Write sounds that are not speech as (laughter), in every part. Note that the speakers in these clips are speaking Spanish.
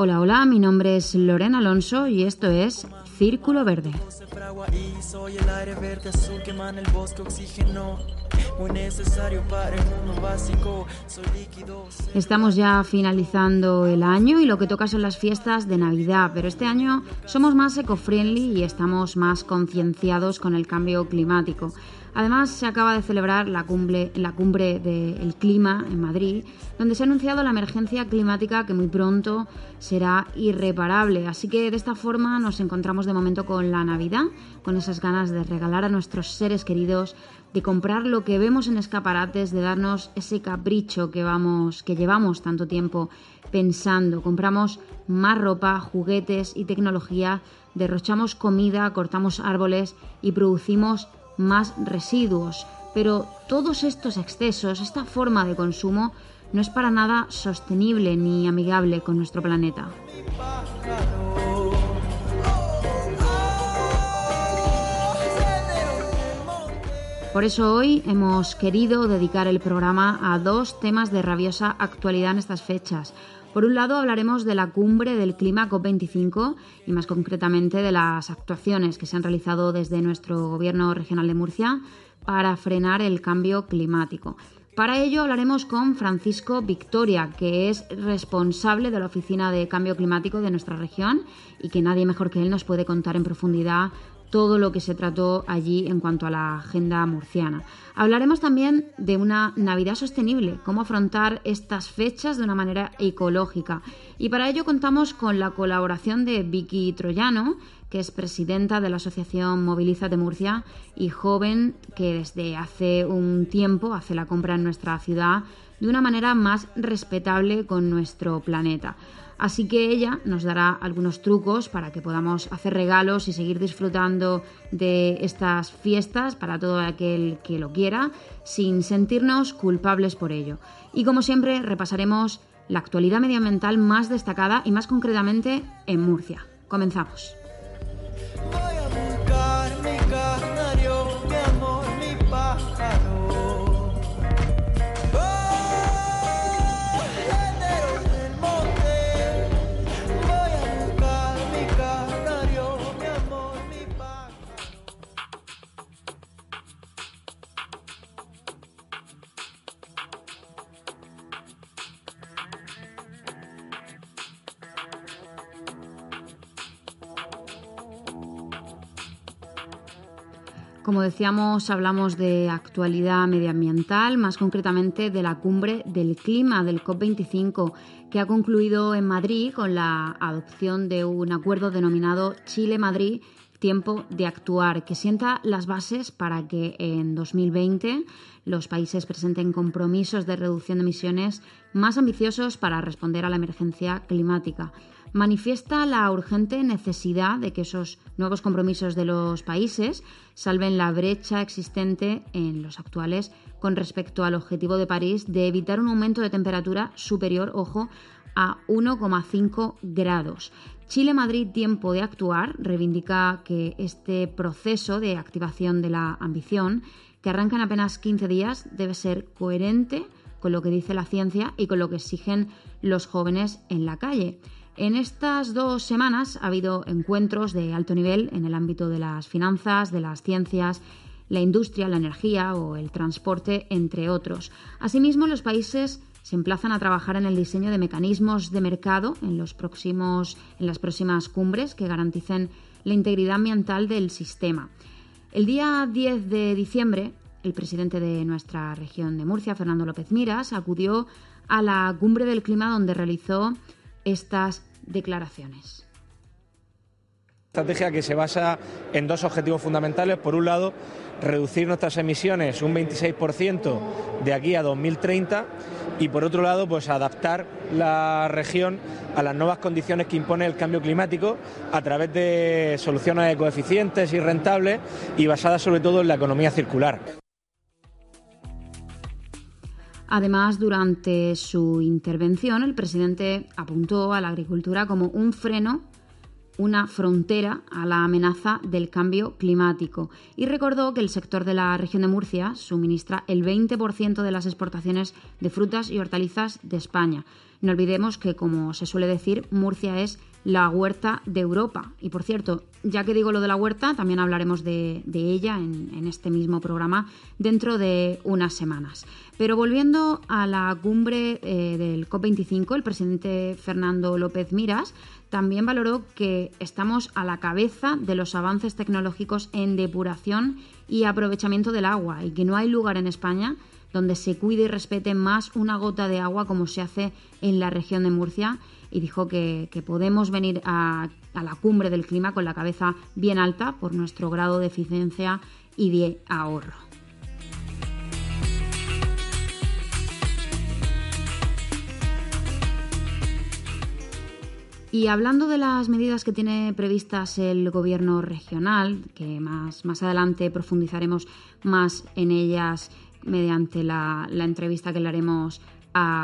Hola, hola, mi nombre es Lorena Alonso y esto es Círculo Verde. soy el aire verde azul que emana el bosque oxígeno. Muy necesario para el mundo básico. Soy líquido. Estamos ya finalizando el año y lo que toca son las fiestas de Navidad, pero este año somos más eco-friendly y estamos más concienciados con el cambio climático. Además, se acaba de celebrar la cumbre, la cumbre del clima en Madrid, donde se ha anunciado la emergencia climática que muy pronto será irreparable. Así que de esta forma nos encontramos de momento con la Navidad, con esas ganas de regalar a nuestros seres queridos, de comprar lo que vemos en escaparates, de darnos ese capricho que vamos, que llevamos tanto tiempo pensando. Compramos más ropa, juguetes y tecnología, derrochamos comida, cortamos árboles y producimos más residuos. Pero todos estos excesos, esta forma de consumo, no es para nada sostenible ni amigable con nuestro planeta. Por eso hoy hemos querido dedicar el programa a dos temas de rabiosa actualidad en estas fechas. Por un lado hablaremos de la cumbre del clima COP25 y más concretamente de las actuaciones que se han realizado desde nuestro gobierno regional de Murcia para frenar el cambio climático. Para ello hablaremos con Francisco Victoria, que es responsable de la Oficina de Cambio Climático de nuestra región y que nadie mejor que él nos puede contar en profundidad todo lo que se trató allí en cuanto a la agenda murciana. Hablaremos también de una Navidad sostenible, cómo afrontar estas fechas de una manera ecológica. Y para ello contamos con la colaboración de Vicky Troyano, que es presidenta de la Asociación Moviliza de Murcia y joven que desde hace un tiempo hace la compra en nuestra ciudad de una manera más respetable con nuestro planeta. Así que ella nos dará algunos trucos para que podamos hacer regalos y seguir disfrutando de estas fiestas para todo aquel que lo quiera, sin sentirnos culpables por ello. Y como siempre, repasaremos la actualidad medioambiental más destacada y más concretamente en Murcia. Comenzamos. Como decíamos, hablamos de actualidad medioambiental, más concretamente de la cumbre del clima del COP25, que ha concluido en Madrid con la adopción de un acuerdo denominado Chile-Madrid Tiempo de Actuar, que sienta las bases para que en 2020 los países presenten compromisos de reducción de emisiones más ambiciosos para responder a la emergencia climática manifiesta la urgente necesidad de que esos nuevos compromisos de los países salven la brecha existente en los actuales con respecto al objetivo de París de evitar un aumento de temperatura superior, ojo, a 1,5 grados. Chile-Madrid Tiempo de Actuar reivindica que este proceso de activación de la ambición, que arranca en apenas 15 días, debe ser coherente con lo que dice la ciencia y con lo que exigen los jóvenes en la calle. En estas dos semanas ha habido encuentros de alto nivel en el ámbito de las finanzas, de las ciencias, la industria, la energía o el transporte, entre otros. Asimismo, los países se emplazan a trabajar en el diseño de mecanismos de mercado en, los próximos, en las próximas cumbres que garanticen la integridad ambiental del sistema. El día 10 de diciembre, el presidente de nuestra región de Murcia, Fernando López Miras, acudió a la cumbre del clima donde realizó estas declaraciones. Estrategia que se basa en dos objetivos fundamentales. Por un lado, reducir nuestras emisiones un 26% de aquí a 2030 y por otro lado, pues adaptar la región a las nuevas condiciones que impone el cambio climático a través de soluciones coeficientes y rentables y basadas sobre todo en la economía circular. Además, durante su intervención, el presidente apuntó a la agricultura como un freno una frontera a la amenaza del cambio climático y recordó que el sector de la región de Murcia suministra el 20% de las exportaciones de frutas y hortalizas de España. No olvidemos que, como se suele decir, Murcia es la huerta de Europa. Y por cierto, ya que digo lo de la huerta, también hablaremos de, ella en, este mismo programa dentro de unas semanas. Pero volviendo a la cumbre eh, del COP25, el presidente Fernando López Miras también valoró que estamos a la cabeza de los avances tecnológicos en depuración y aprovechamiento del agua y que no hay lugar en España donde se cuide y respete más una gota de agua como se hace en la región de Murcia y dijo que, podemos venir a, la cumbre del clima con la cabeza bien alta por nuestro grado de eficiencia y de ahorro. Y hablando de las medidas que tiene previstas el gobierno regional, que más, más adelante profundizaremos más en ellas mediante la entrevista que le haremos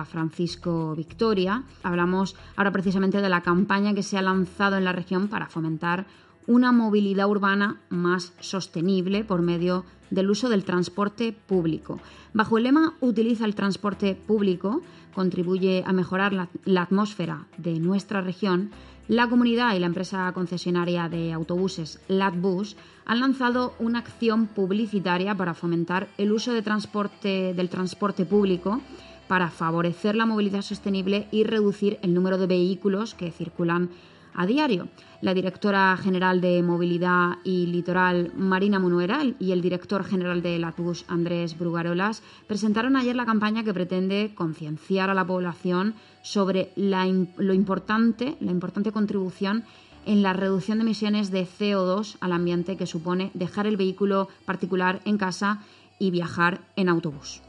Francisco Victoria, hablamos ahora precisamente de la campaña que se ha lanzado en la región para fomentar una movilidad urbana más sostenible por medio del uso del transporte público. Bajo el lema Utiliza el transporte público, contribuye a mejorar la, atmósfera de nuestra región, la comunidad y la empresa concesionaria de autobuses LATBUS han lanzado una acción publicitaria para fomentar el uso transporte, del transporte público para favorecer la movilidad sostenible y reducir el número de vehículos que circulan a diario. La directora general de Movilidad y Litoral, Marina Munuera, y el director general de LATBUS, Andrés Brugarolas, presentaron ayer la campaña que pretende concienciar a la población sobre la, lo importante, la importante contribución en la reducción de emisiones de CO2 al ambiente que supone dejar el vehículo particular en casa y viajar en autobús.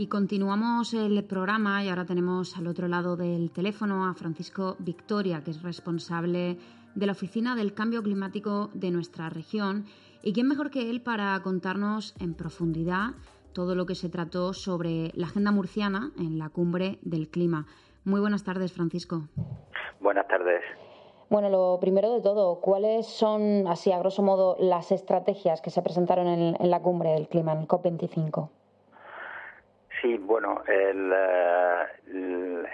Y continuamos el programa y ahora tenemos al otro lado del teléfono a Francisco Victoria, que es responsable de la Oficina del Cambio Climático de nuestra región. ¿Y quién mejor que él para contarnos en profundidad todo lo que se trató sobre la agenda murciana en la cumbre del clima? Muy buenas tardes, Francisco. Buenas tardes. Bueno, lo primero de todo, ¿cuáles son, así a grosso modo, las estrategias que se presentaron en, en la cumbre del clima, en el COP25? Sí, bueno, el, eh,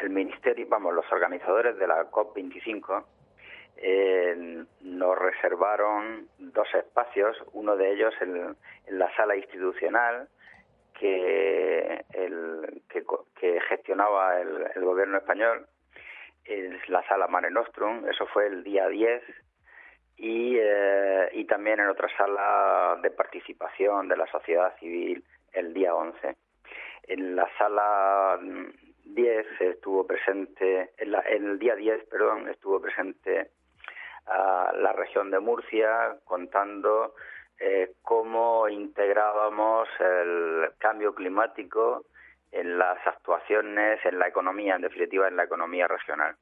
el, Ministerio, vamos, los organizadores de la COP25 eh, nos reservaron dos espacios, uno de ellos en, la sala institucional que, el, que, gestionaba el, gobierno español, es la sala Mare Nostrum, eso fue el día 10, y, eh, y también en otra sala de participación de la sociedad civil el día 11. En la sala 10 estuvo presente, en, el día 10, perdón, estuvo presente a la región de Murcia contando eh, cómo integrábamos el cambio climático en las actuaciones, en la economía, en definitiva en la economía regional.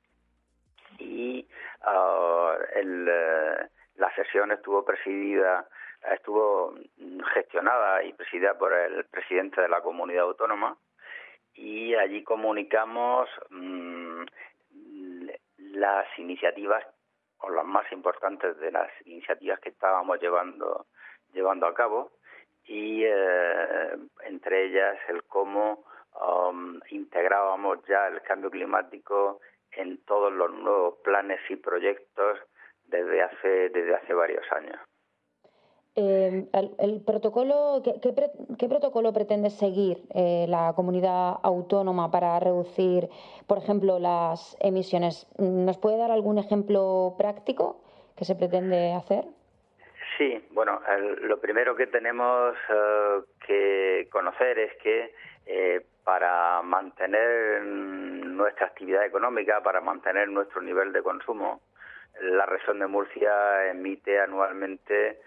Y ah, eh, la sesión estuvo presidida estuvo gestionada y presidida por el presidente de la comunidad autónoma y allí comunicamos mm, las iniciativas o las más importantes de las iniciativas que estábamos llevando llevando a cabo y eh, entre ellas el cómo um, integrábamos ya el cambio climático en todos los nuevos planes y proyectos desde hace desde hace varios años. Eh, el, protocolo, ¿qué, protocolo pretende seguir eh, la comunidad autónoma para reducir, por ejemplo, las emisiones? ¿Nos puede dar algún ejemplo práctico que se pretende hacer? Sí, bueno, lo primero que tenemos eh, que conocer es que para mantener nuestra actividad económica, para mantener nuestro nivel de consumo, la región de Murcia emite anualmente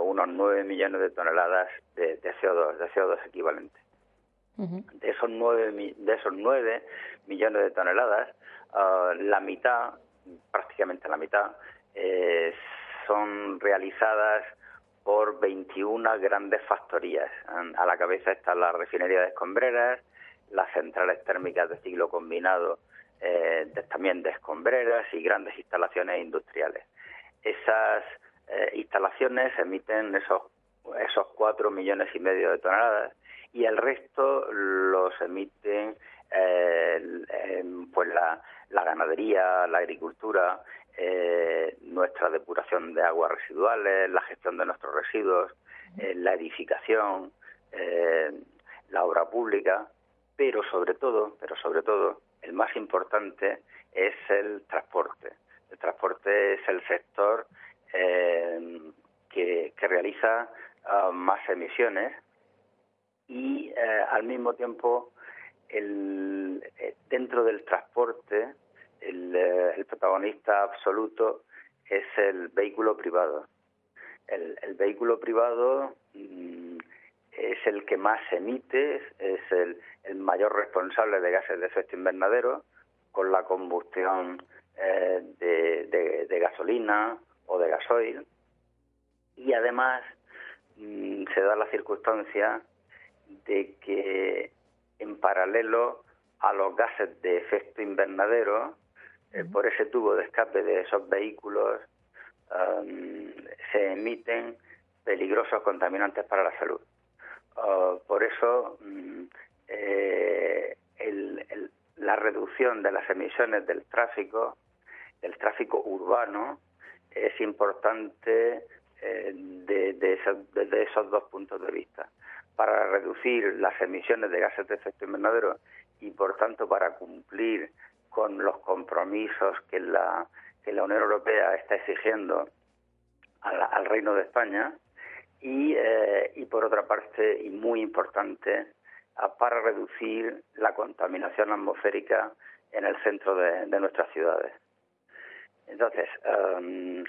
unos 9 millones de toneladas de, CO2, de CO2 equivalente. De esos 9 de esos 9 millones de toneladas, ah, la mitad, prácticamente la mitad, eh, son realizadas por 21 grandes factorías. A la cabeza están las refinerías de escombreras, las centrales térmicas de ciclo combinado eh, también de escombreras y grandes instalaciones industriales. Esas eh, instalaciones emiten esos esos cuatro millones y medio de toneladas y el resto los emiten eh, pues la, la, ganadería, la agricultura, eh, nuestra depuración de aguas residuales, la gestión de nuestros residuos, la edificación, la obra pública, pero sobre todo, pero sobre todo, el más importante es el transporte. El transporte es el sector eh, que, realiza ah, más emisiones y eh, al mismo tiempo el, eh, dentro del transporte el, protagonista absoluto es el vehículo privado. El, vehículo privado mm, es el que más emite, es el, el, mayor responsable de gases de efecto invernadero con la combustión de, gasolina o de gasoil y además mm, se da la circunstancia de que en paralelo a los gases de efecto invernadero, eh, por ese tubo de escape de esos vehículos se emiten peligrosos contaminantes para la salud. Ah, por eso mm, eh, la reducción de las emisiones del tráfico, del tráfico urbano, es importante eh, de, desde esos dos puntos de vista. Para reducir las emisiones de gases de efecto invernadero y, por tanto, para cumplir con los compromisos que la, que la Unión Europea está exigiendo al, Reino de España, eh, y por otra parte, y muy importante, para reducir la contaminación atmosférica en el centro de nuestras ciudades. Entonces, em,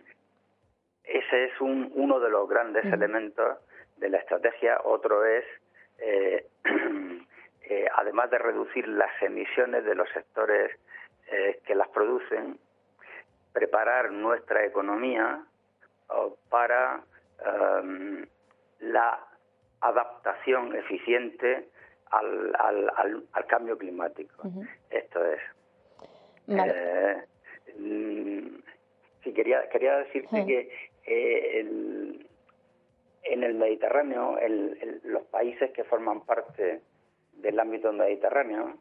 ese es un, uno de los grandes elementos de la estrategia. Otro es, eh, (clears throat) eh, además de reducir las emisiones de los sectores eh, que las producen, preparar nuestra economía para em, la adaptación eficiente al, al, al, cambio climático. Esto es. Mm, sí, quería, quería decirte que eh, en el Mediterráneo, los países que forman parte del ámbito mediterráneo,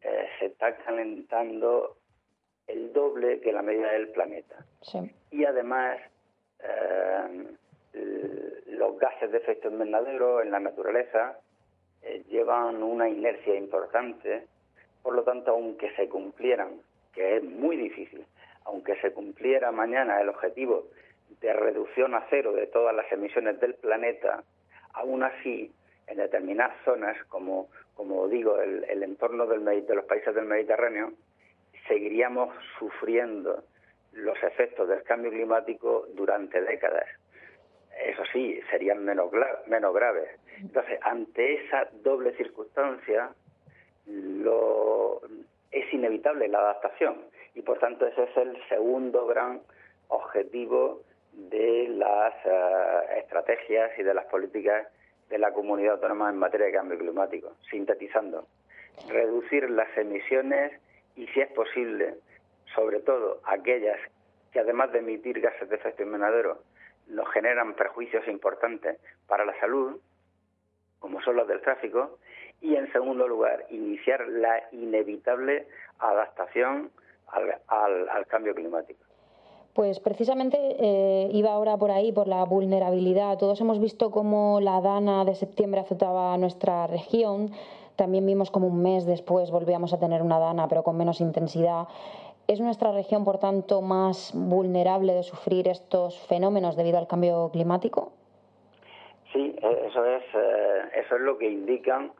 eh, se está calentando el doble que la media del planeta. Y además, eh, los gases de efecto invernadero en la naturaleza llevan una inercia importante, por lo tanto, aunque se cumplieran que es muy difícil. Aunque se cumpliera mañana el objetivo de reducción a cero de todas las emisiones del planeta, aún así, en determinadas zonas, como, como digo, el, entorno del, de los países del Mediterráneo, seguiríamos sufriendo los efectos del cambio climático durante décadas. Eso sí, serían menos, menos graves. Entonces, ante esa doble circunstancia, lo, es inevitable la adaptación y por tanto ese es el segundo gran objetivo de las eh, estrategias y de las políticas de la comunidad autónoma en materia de cambio climático. Sintetizando, reducir las emisiones y, si es posible, sobre todo aquellas que además de emitir gases de efecto invernadero, nos generan perjuicios importantes para la salud, como son los del tráfico, y en segundo lugar, iniciar la inevitable adaptación al, cambio climático. Pues precisamente eh, iba ahora por ahí, por la vulnerabilidad. Todos hemos visto cómo la Dana de septiembre azotaba a nuestra región. También vimos como un mes después volvíamos a tener una Dana, pero con menos intensidad. ¿Es nuestra región, por tanto, más vulnerable de sufrir estos fenómenos debido al cambio climático? Sí, e, eso es, eh, eso es lo que indican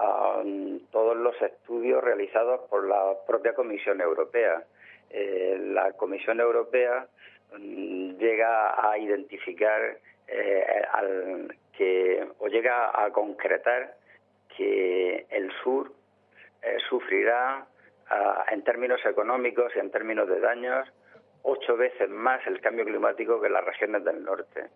um, todos los estudios realizados por la propia Comisión Europea. Eh, la Comisión Europea mm, llega a identificar eh, o llega a concretar que el sur sufrirá en términos económicos y en términos de daños ocho veces más el cambio climático que las regiones del norte.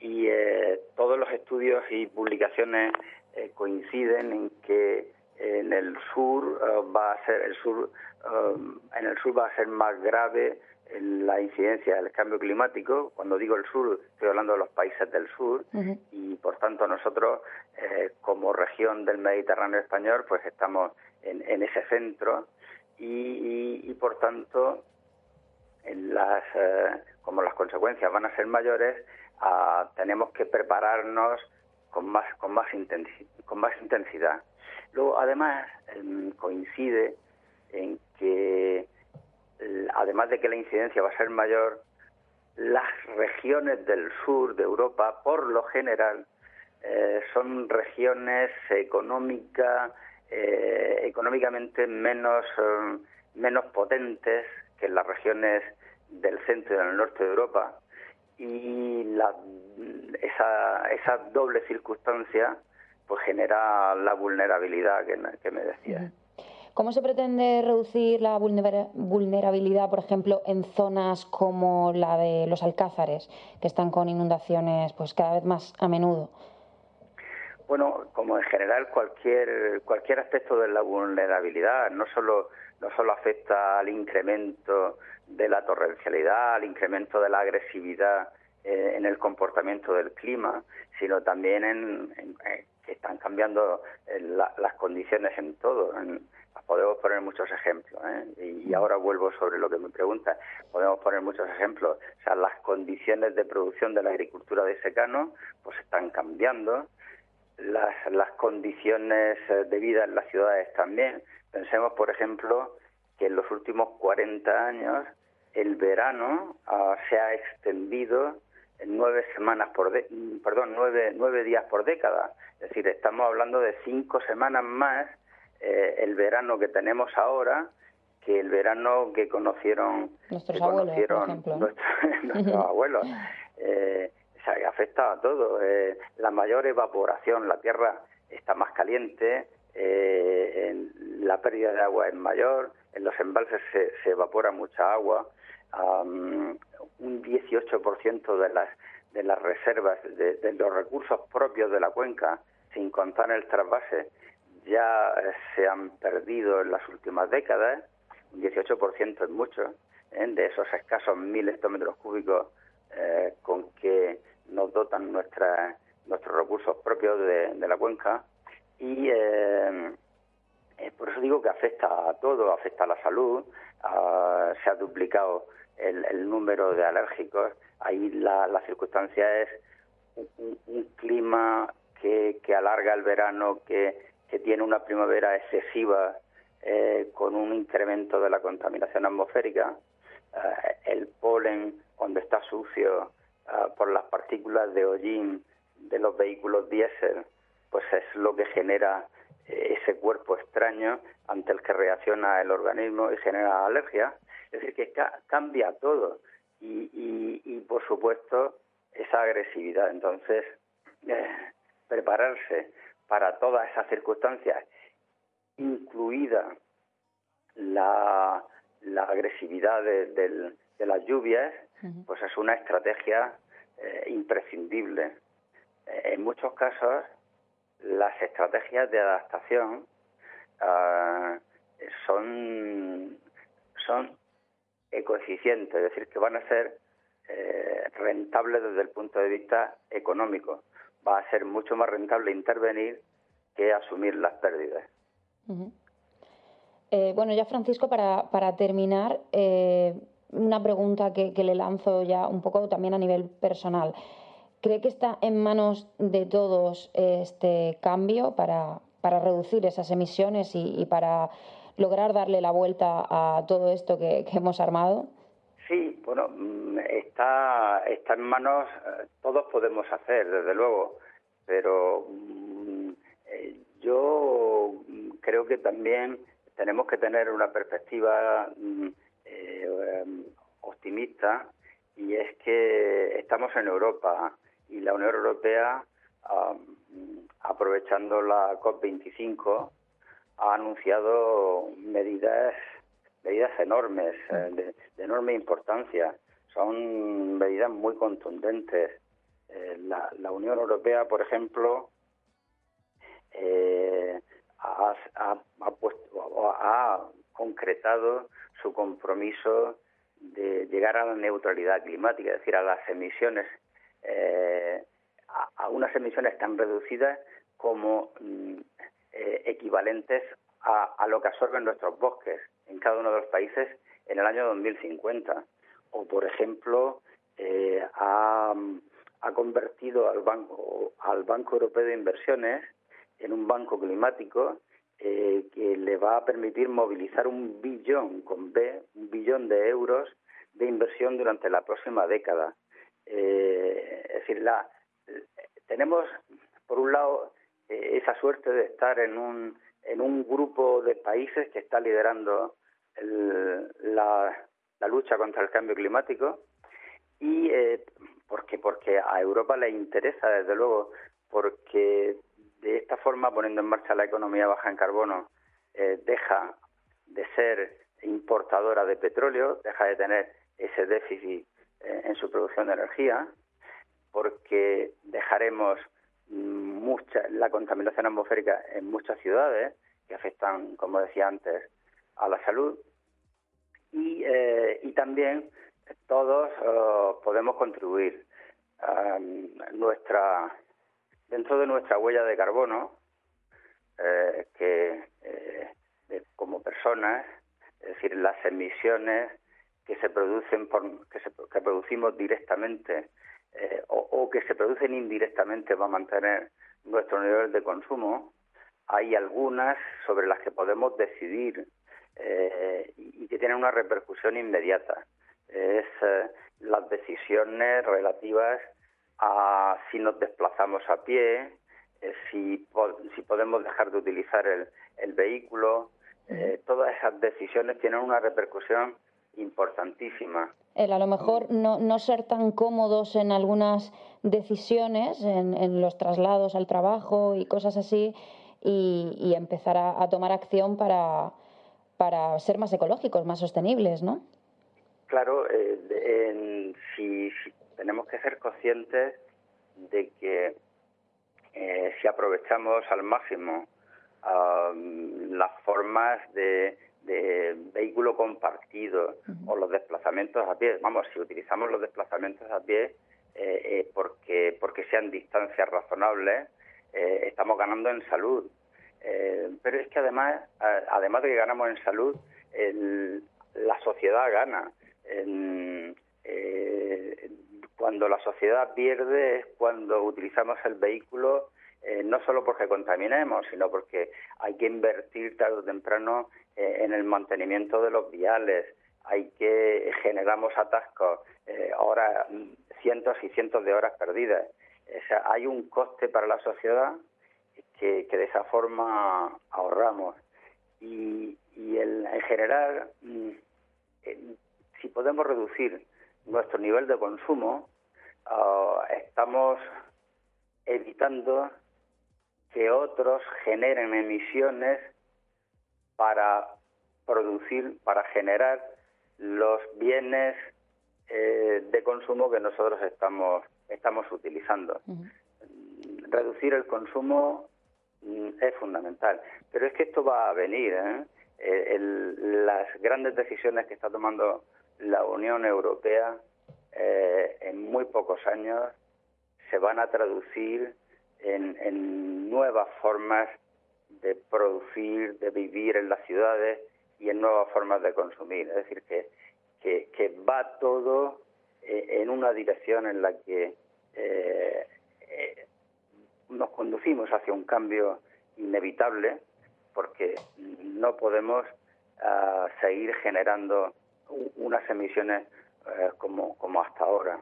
Y eh, todos los estudios y publicaciones eh, coinciden en que en el sur eh, va a ser el sur en el sur va a ser más grave la incidencia del cambio climático. Cuando digo el sur, estoy hablando de los países del sur. Y, por tanto, nosotros, como región del Mediterráneo español, pues estamos en, ese centro. Y, por tanto las, eh, como las consecuencias van a ser mayores ah, tenemos que prepararnos con más con más con más intensidad luego además em, coincide en que además de que la incidencia va a ser mayor las regiones del sur de Europa por lo general eh, son regiones económicas eh, económicamente menos, eh, menos potentes que las regiones del centro y del norte de Europa. Y la, esa, esa doble circunstancia pues genera la vulnerabilidad que, que me decía. ¿Cómo se pretende reducir la vulnerabilidad, por ejemplo, en zonas como la de los Alcázares, que están con inundaciones pues cada vez más a menudo? Bueno, como en general cualquier cualquier aspecto de la vulnerabilidad, no solo no solo afecta al incremento de la torrencialidad, al incremento de la agresividad eh, en el comportamiento del clima, sino también en, que están cambiando eh, las condiciones en todo. podemos poner muchos ejemplos, ¿eh? y, ahora vuelvo sobre lo que me pregunta. Podemos poner muchos ejemplos. O sea, las condiciones de producción de la agricultura de secano pues están cambiando las, las condiciones eh, de vida en las ciudades también. Pensemos, por ejemplo, que en los últimos 40 años el verano ah, se ha extendido en nueve semanas por perdón nueve, nueve días por década. Es decir estamos hablando de cinco semanas más eh, el verano que tenemos ahora que el verano que conocieron nuestros abuelos (laughs) nuestros abuelos. Eh, se afecta a todo. Eh, la mayor evaporación, la tierra está más caliente, eh, la pérdida de agua es mayor, en los embalses se, evapora mucha agua, un 18% de las de las reservas de, los recursos propios de la cuenca, sin contar el trasvase, ya se han perdido en las últimas décadas. Un 18% es mucho, ¿eh? de esos escasos mil hectómetros cúbicos con que nos dotan nuestra, nuestros recursos propios de, la cuenca y eh, eh, por eso digo que afecta a todo, afecta a la salud, se ha duplicado el, número de alérgicos, ahí la, circunstancia es un, clima que, alarga el verano, que, tiene una primavera excesiva eh, con un incremento de la contaminación atmosférica, el polen cuando está sucio Ah, por las partículas de hollín de los vehículos diésel, pues es lo que genera eh, ese cuerpo extraño ante el que reacciona el organismo y genera alergia. Es decir, que cambia todo y, y, por supuesto esa agresividad. Entonces, eh, prepararse para todas esas circunstancias, incluida la, la agresividad de las lluvias, pues es una estrategia eh, imprescindible. Eh, en muchos casos, las estrategias de adaptación ah, son, son ecoeficientes, es decir, que van a ser eh, rentables desde el punto de vista económico. Va a ser mucho más rentable intervenir que asumir las pérdidas. Eh, bueno, ya Francisco, para, para terminar, eh, una pregunta que, le lanzo ya un poco también a nivel personal. ¿Cree que está en manos de todos este cambio para, para reducir esas emisiones y, para lograr darle la vuelta a todo esto que, hemos armado? Sí, bueno, mm, está, está en manos, eh, todos podemos hacer, desde luego, pero mm, yo creo que también tenemos que tener una perspectiva mm, eh, em, optimista y es que estamos en Europa y la Unión Europea, aprovechando la COP25, ha anunciado medidas medidas enormes, eh, de, enorme importancia. Son medidas muy contundentes. Eh, la, la, Unión Europea, por ejemplo, eh, ha, ha, puesto, ha concretado su compromiso de llegar a la neutralidad climática, es decir, a las emisiones, eh, a, unas emisiones tan reducidas como mm, eh, equivalentes a, a, lo que absorben nuestros bosques en cada uno de los países en el año 2050. O, por ejemplo, eh, ha, ha convertido al Banco, al Banco Europeo de Inversiones en un banco climático eh, que le va a permitir movilizar un billón con B, un billón de euros de inversión durante la próxima década. Eh, es decir, la, tenemos por un lado eh, esa suerte de estar en un en un grupo de países que está liderando la, la, lucha contra el cambio climático y porque porque a Europa le interesa desde luego porque de esta forma, poniendo en marcha la economía baja en carbono, eh, deja de ser importadora de petróleo, deja de tener ese déficit eh, en su producción de energía, porque dejaremos mucha, la contaminación atmosférica en muchas ciudades que afectan, como decía antes, a la salud y, eh, y también todos oh, podemos contribuir. a nuestra dentro de nuestra huella de carbono, eh, que eh, como personas, es decir, las emisiones que se producen por, que, se, que producimos directamente eh, o, que se producen indirectamente para mantener nuestro nivel de consumo, hay algunas sobre las que podemos decidir y que tienen una repercusión inmediata. Es las decisiones relativas a si nos desplazamos a pie, eh, si, si podemos dejar de utilizar el, el vehículo. Eh, todas esas decisiones tienen una repercusión importantísima. El a lo mejor no, no ser tan cómodos en algunas decisiones, en, en los traslados al trabajo y cosas así, y, y empezar a, tomar acción para, para ser más ecológicos, más sostenibles, ¿no? Claro, eh, en, si, si, tenemos que ser conscientes de que eh, si aprovechamos al máximo las formas de, vehículo compartido o los desplazamientos a pie, vamos, si utilizamos los desplazamientos a pie eh, eh, porque, porque sean distancias razonables, estamos ganando en salud. pero es que además, además de que ganamos en salud, la sociedad gana. En, cuando la sociedad pierde es cuando utilizamos el vehículo eh, no solo porque contaminemos, sino porque hay que invertir tarde o temprano eh, en el mantenimiento de los viales, hay que generamos atascos, eh, cientos y cientos de horas perdidas. O sea, hay un coste para la sociedad que, de esa forma ahorramos. Y, en general, mm, si podemos reducir nuestro nivel de consumo, Ah, estamos evitando que otros generen emisiones para producir, para generar los bienes eh, de consumo que nosotros estamos, estamos utilizando. Reducir el consumo mm, es fundamental, pero es que esto va a venir. ¿eh? Eh, las grandes decisiones que está tomando la Unión Europea eh, en muy pocos años se van a traducir en, nuevas formas de producir, de vivir en las ciudades y en nuevas formas de consumir. Es decir, que, que, va todo eh, en una dirección en la que eh, nos conducimos hacia un cambio inevitable porque no podemos ah, seguir generando unas emisiones eh, como, como hasta ahora.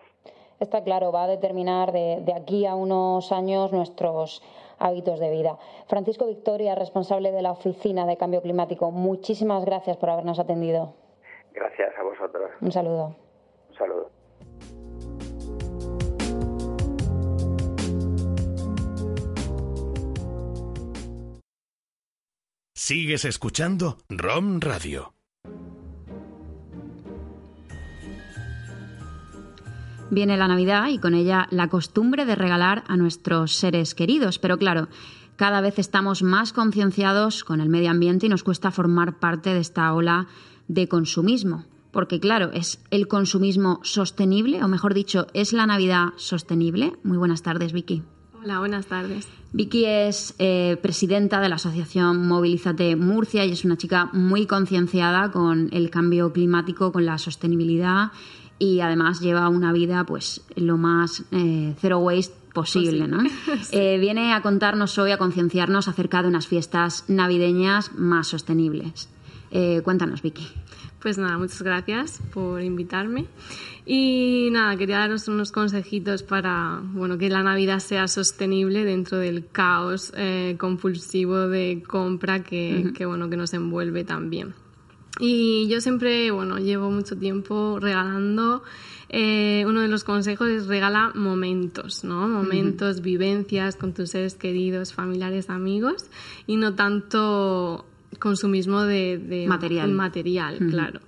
Está claro, va a determinar de, aquí a unos años nuestros hábitos de vida. Francisco Victoria, responsable de la Oficina de Cambio Climático, muchísimas gracias por habernos atendido. Gracias a vosotros. Un saludo. Un saludo. Sigues escuchando ROM Radio. Viene la Navidad y con ella la costumbre de regalar a nuestros seres queridos, pero claro, cada vez estamos más concienciados con el medio ambiente y nos cuesta formar parte de esta ola de consumismo. Porque claro, es el consumismo sostenible, o mejor dicho, es la Navidad sostenible. Muy buenas tardes, Vicky. Hola, buenas tardes. Vicky es eh, presidenta de la asociación Movilízate Murcia y es una chica muy concienciada con el cambio climático, con la sostenibilidad y además lleva una vida pues lo más eh, zero waste posible, ¿no? (laughs) Eh, viene a contarnos hoy, a concienciarnos acerca de unas fiestas navideñas más sostenibles. Eh, cuéntanos, Vicky. Pues nada, muchas gracias por invitarme. Y nada, quería daros unos consejitos para bueno, que la Navidad sea sostenible dentro del caos compulsivo de compra que, que, bueno, que nos envuelve también. Y yo siempre, bueno, llevo mucho tiempo regalando. Eh, uno de los consejos es regala momentos, ¿no? Momentos, vivencias con tus seres queridos, familiares, amigos y no tanto consumismo de, de material, material claro.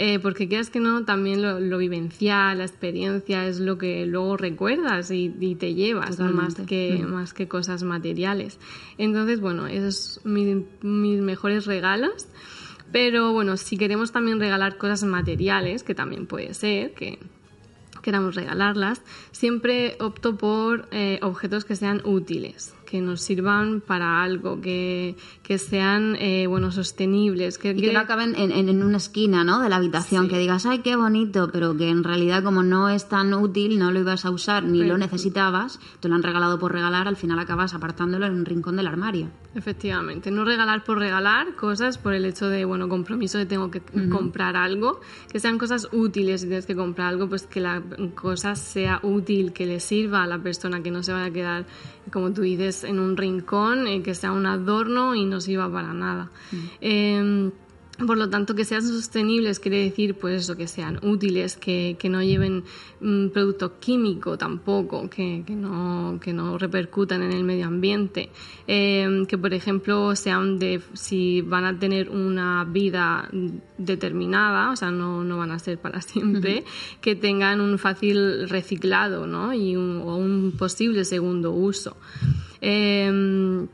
Eh, porque quieras que no, también lo, vivencial, la experiencia es lo que luego recuerdas y, te llevas, más que, más que cosas materiales. Entonces, bueno, esos son mis mejores regalos. Pero bueno, si queremos también regalar cosas materiales, que también puede ser, que queramos regalarlas, siempre opto por eh, objetos que sean útiles, que nos sirvan para algo, que, que sean eh, bueno, sostenibles. Que, y que, no acaben en, en, una esquina ¿no? de la habitación, que digas, ay, qué bonito, pero que en realidad como no es tan útil, no lo ibas a usar ni lo necesitabas, te lo han regalado por regalar, al final acabas apartándolo en un rincón del armario. Efectivamente, no regalar por regalar cosas por el hecho de, bueno, compromiso de tengo que comprar algo, que sean cosas útiles si tienes que comprar algo, pues que la cosa sea útil, que le sirva a la persona, que no se vaya a quedar, como tú dices, en un rincón, eh, que sea un adorno y no sirva para nada. Em, por lo tanto, que sean sostenibles quiere decir, pues eso, que sean útiles, que, que no lleven un producto químico tampoco, que, que, no, que no repercutan en el medio ambiente. Em, que, por ejemplo, sean de, si van a tener una vida determinada, o sea, no, no van a ser para (laughs) siempre, que tengan un fácil reciclado, ¿no? Y un, o un posible segundo uso. Eh,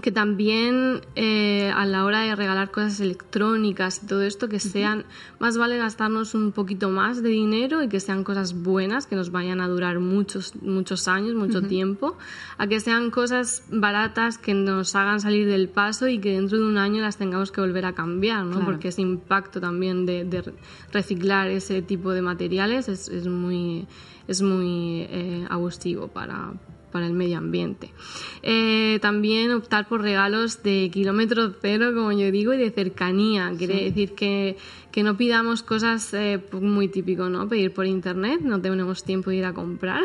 que también eh, a la hora de regalar cosas electrónicas y todo esto, que sean, más vale gastarnos un poquito más de dinero y que sean cosas buenas, que nos vayan a durar muchos, muchos años, mucho tiempo, a que sean cosas baratas que nos hagan salir del paso y que dentro de un año las tengamos que volver a cambiar, ¿no? Porque ese impacto también de, reciclar ese tipo de materiales es, es muy, es muy eh, abusivo para, para el medio ambiente. Eh, también optar por regalos de kilómetro cero, como yo digo, y de cercanía. Quiere decir que, que, no pidamos cosas eh, muy típico, ¿no? Pedir por internet, no tenemos tiempo de ir a comprar.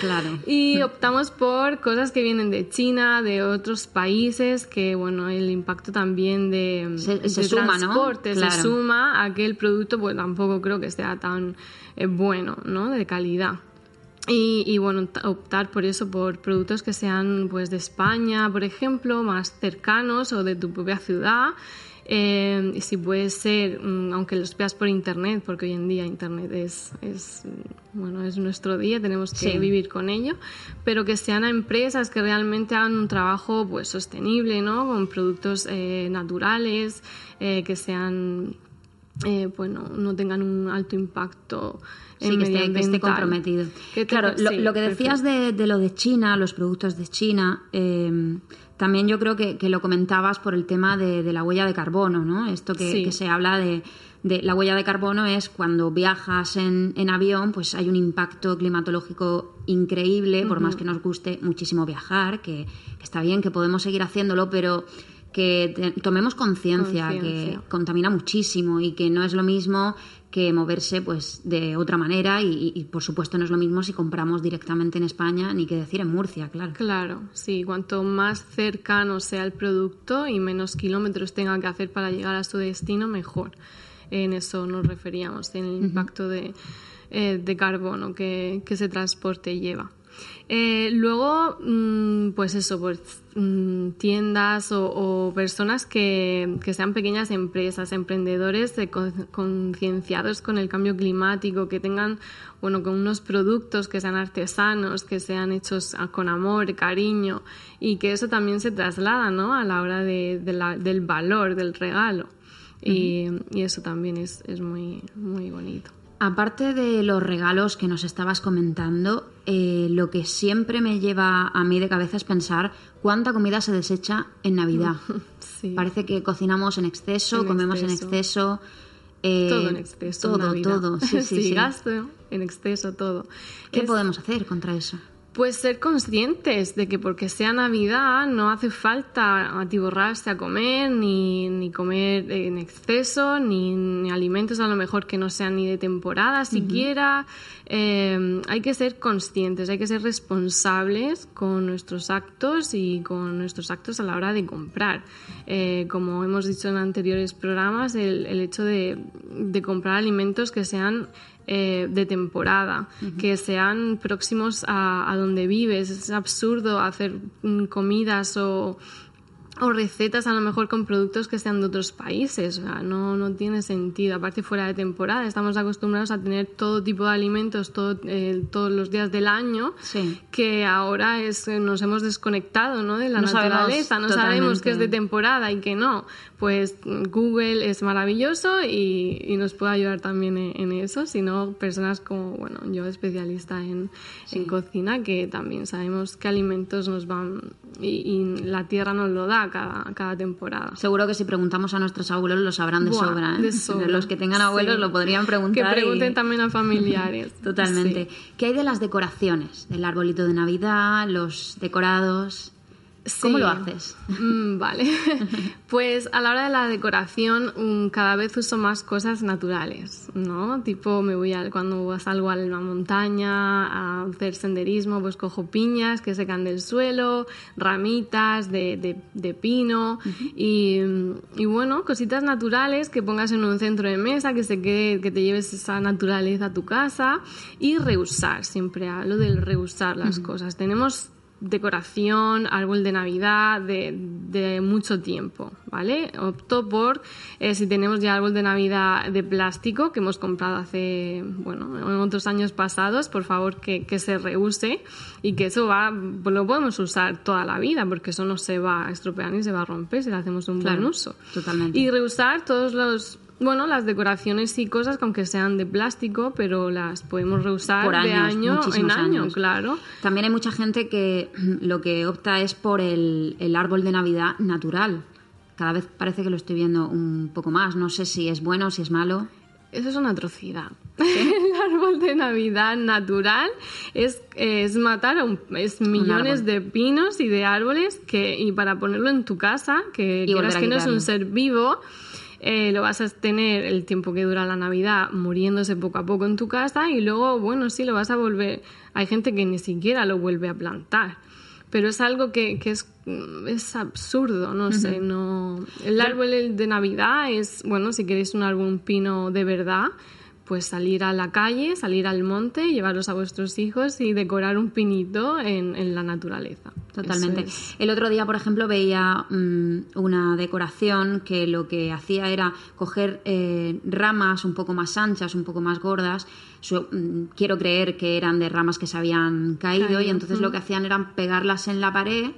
Claro. (laughs) y optamos por cosas que vienen de China, de otros países, que, bueno, el impacto también de, se, suma, transporte se suma a que el producto, pues tampoco creo que sea tan eh, bueno, ¿no? De calidad. Y, bueno, optar por eso, por productos que sean pues de España, por ejemplo, más cercanos o de tu propia ciudad. Eh, y si puede ser, mm, aunque los veas por internet, porque hoy en día internet es, es bueno, es nuestro día, tenemos que vivir con ello, pero que sean empresas que realmente hagan un trabajo pues sostenible, ¿no? Con productos eh, naturales, eh, que sean eh, bueno, no tengan un alto impacto sí, que esté, que esté comprometido. claro, lo, que decías de, lo de China, los productos de China, eh, también yo creo que, lo comentabas por el tema de, la huella de carbono, ¿no? Esto que, se habla de, la huella de carbono es cuando viajas en, avión, pues hay un impacto climatológico increíble, por más que nos guste muchísimo viajar, que, está bien, que podemos seguir haciéndolo, pero que tomemos conciencia que contamina muchísimo y que no es lo mismo que moverse pues de otra manera y, por supuesto no es lo mismo si compramos directamente en España ni que decir en Murcia, claro. Claro, sí, cuanto más cercano sea el producto y menos kilómetros tenga que hacer para llegar a su destino, mejor. En eso nos referíamos, en el impacto de, eh, de carbono que, que ese transporte lleva. Eh, luego, mm, pues eso, pues tiendas o, personas que, sean pequeñas empresas, emprendedores concienciados con el cambio climático, que tengan, bueno, con unos productos que sean artesanos, que sean hechos con amor, cariño, y que eso también se traslada, ¿no? A la hora de, del valor del regalo. y, eso también es, es muy, muy bonito. Aparte de los regalos que nos estabas comentando, eh, lo que siempre me lleva a mí de cabeza es pensar cuánta comida se desecha en Navidad. (laughs) Parece que cocinamos en exceso, comemos en exceso. Eh, todo en exceso. Todo, todo. (laughs) Sí, sí, sí, gasto en exceso, todo. ¿Qué podemos hacer contra eso? Pues ser conscientes de que porque sea Navidad no hace falta atiborrarse a comer, ni, ni comer en exceso, ni, alimentos a lo mejor que no sean ni de temporada siquiera. Em, hay que ser conscientes, hay que ser responsables con nuestros actos y con nuestros actos a la hora de comprar. Eh, como hemos dicho en anteriores programas, el, el hecho de, de comprar alimentos que sean eh, de temporada, que sean próximos a, a, donde vives. Es absurdo hacer comidas o o recetas a lo mejor con productos que sean de otros países. no, no tiene sentido. Aparte, fuera de temporada, estamos acostumbrados a tener todo tipo de alimentos todo, eh, todos los días del año, que ahora es, nos hemos desconectado ¿no? de la naturaleza. no sabemos qué es de temporada y qué no. Pues Google es maravilloso y, nos puede ayudar también en, eso. Si no, personas como bueno, yo, especialista en, en cocina, que también sabemos qué alimentos nos van y la tierra nos lo da cada, temporada. Seguro que si preguntamos a nuestros abuelos lo sabrán de, sobra, ¿eh? Los que tengan abuelos lo podrían preguntar. Que pregunten también a familiares. (laughs) Totalmente. ¿Qué hay de las decoraciones? El arbolito de Navidad, los decorados. ¿Cómo lo haces? (laughs) Mm, vale. (laughs) pues a la hora de la decoración mm, cada vez uso más cosas naturales, ¿no? Tipo me voy a, cuando salgo a la montaña a hacer senderismo, pues cojo piñas que secan del suelo, ramitas de, de, pino y, y, bueno, cositas naturales que pongas en un centro de mesa, que se quede, que te lleves esa naturaleza a tu casa y reusar, siempre hablo del reusar las cosas. Tenemos decoración, árbol de Navidad de, mucho tiempo, ¿vale? Opto por, eh, si tenemos ya árbol de Navidad de plástico que hemos comprado hace, bueno, en otros años pasados, por favor que, se reuse y que eso va, pues lo podemos usar toda la vida porque eso no se va a estropear ni se va a romper si le hacemos un buen uso. Totalmente. Y reusar todos los bueno, las decoraciones y cosas, aunque sean de plástico, pero las podemos reusar de año en año, claro. También hay mucha gente que (clears throat) lo que opta es por el, el árbol de Navidad natural. Cada vez parece que lo estoy viendo un poco más. No sé si es bueno o si es malo. Eso es una atrocidad. (laughs) El árbol de Navidad natural es, es matar a es millones de pinos y de árboles que, y para ponerlo en tu casa, que quieras que no es un ser vivo, eh, lo vas a tener el tiempo que dura la Navidad muriéndose poco a poco en tu casa y luego, bueno, sí, lo vas a volver. Hay gente que ni siquiera lo vuelve a plantar. Pero es algo que, que es, es absurdo, no sé, no... El árbol de Navidad es, bueno, si queréis un árbol pino de verdad, pues salir a la calle, salir al monte, llevarlos a vuestros hijos y decorar un pinito en, la naturaleza. Totalmente. El otro día, por ejemplo, veía mm, una decoración que lo que hacía era coger eh, ramas un poco más anchas, un poco más gordas. Mm, quiero creer que eran de ramas que se habían caído y entonces lo que hacían era pegarlas en la pared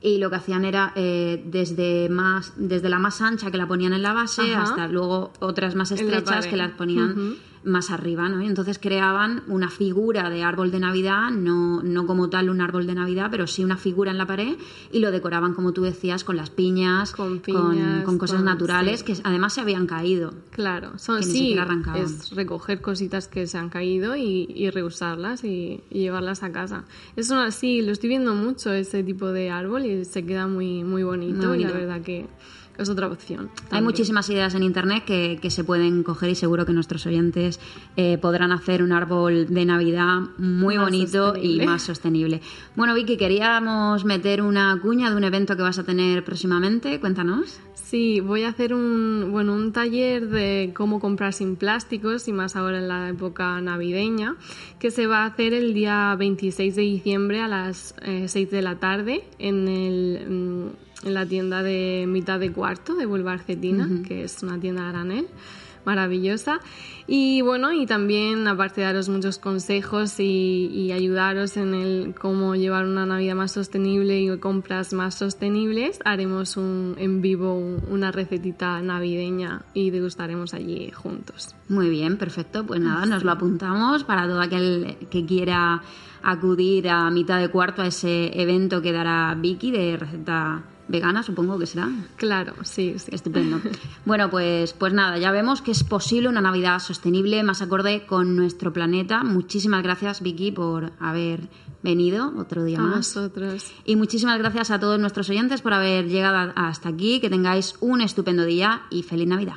y lo que hacían era eh, desde más desde la más ancha que la ponían en la base Ajá. hasta luego otras más En la estrechas que las ponían más arriba, ¿no? Y entonces creaban una figura de árbol de Navidad, no, no como tal un árbol de Navidad, pero sí una figura en la pared y lo decoraban, como tú decías, con las piñas, Con con, piñas, con cosas con- naturales sí. que además se habían caído. Claro, son, Que ni sí, siquiera arrancaban. es recoger cositas que se han caído y, y reusarlas y, y llevarlas a casa. Es una, sí, lo estoy viendo mucho ese tipo de árbol y se queda muy, muy bonito, Muy y la verdad que es otra opción. Hay muchísimas ideas en internet que, que se pueden coger y seguro que nuestros oyentes eh, podrán hacer un árbol de Navidad muy Más bonito y más sostenible. Bueno, Vicky, queríamos meter una cuña de un evento que vas a tener próximamente. Cuéntanos. Sí, voy a hacer un, bueno, un taller de cómo comprar sin plásticos y más ahora en la época navideña, que se va a hacer el día 26 de diciembre a las eh, 6 de la tarde en, el, mm, en la tienda de mitad de cuarto de Boulevard Cetina, que es una tienda granel maravillosa. Y bueno, y también aparte de daros muchos consejos y, y ayudaros en el cómo llevar una Navidad más sostenible y compras más sostenibles, haremos un, en vivo un- una recetita navideña y degustaremos allí juntos. Muy bien, perfecto. Pues nada, nos lo apuntamos para todo aquel que quiera acudir a mitad de cuarto a ese evento que dará Vicky de receta vegana, supongo que será. Claro, sí, sí. Estupendo. Bueno, pues, pues nada, ya vemos que es posible una Navidad sostenible, más acorde con nuestro planeta. Muchísimas gracias, Vicky, por haber venido otro día A más. vosotros. Y muchísimas gracias a todos nuestros oyentes por haber llegado hasta aquí. Que tengáis un estupendo día y feliz Navidad.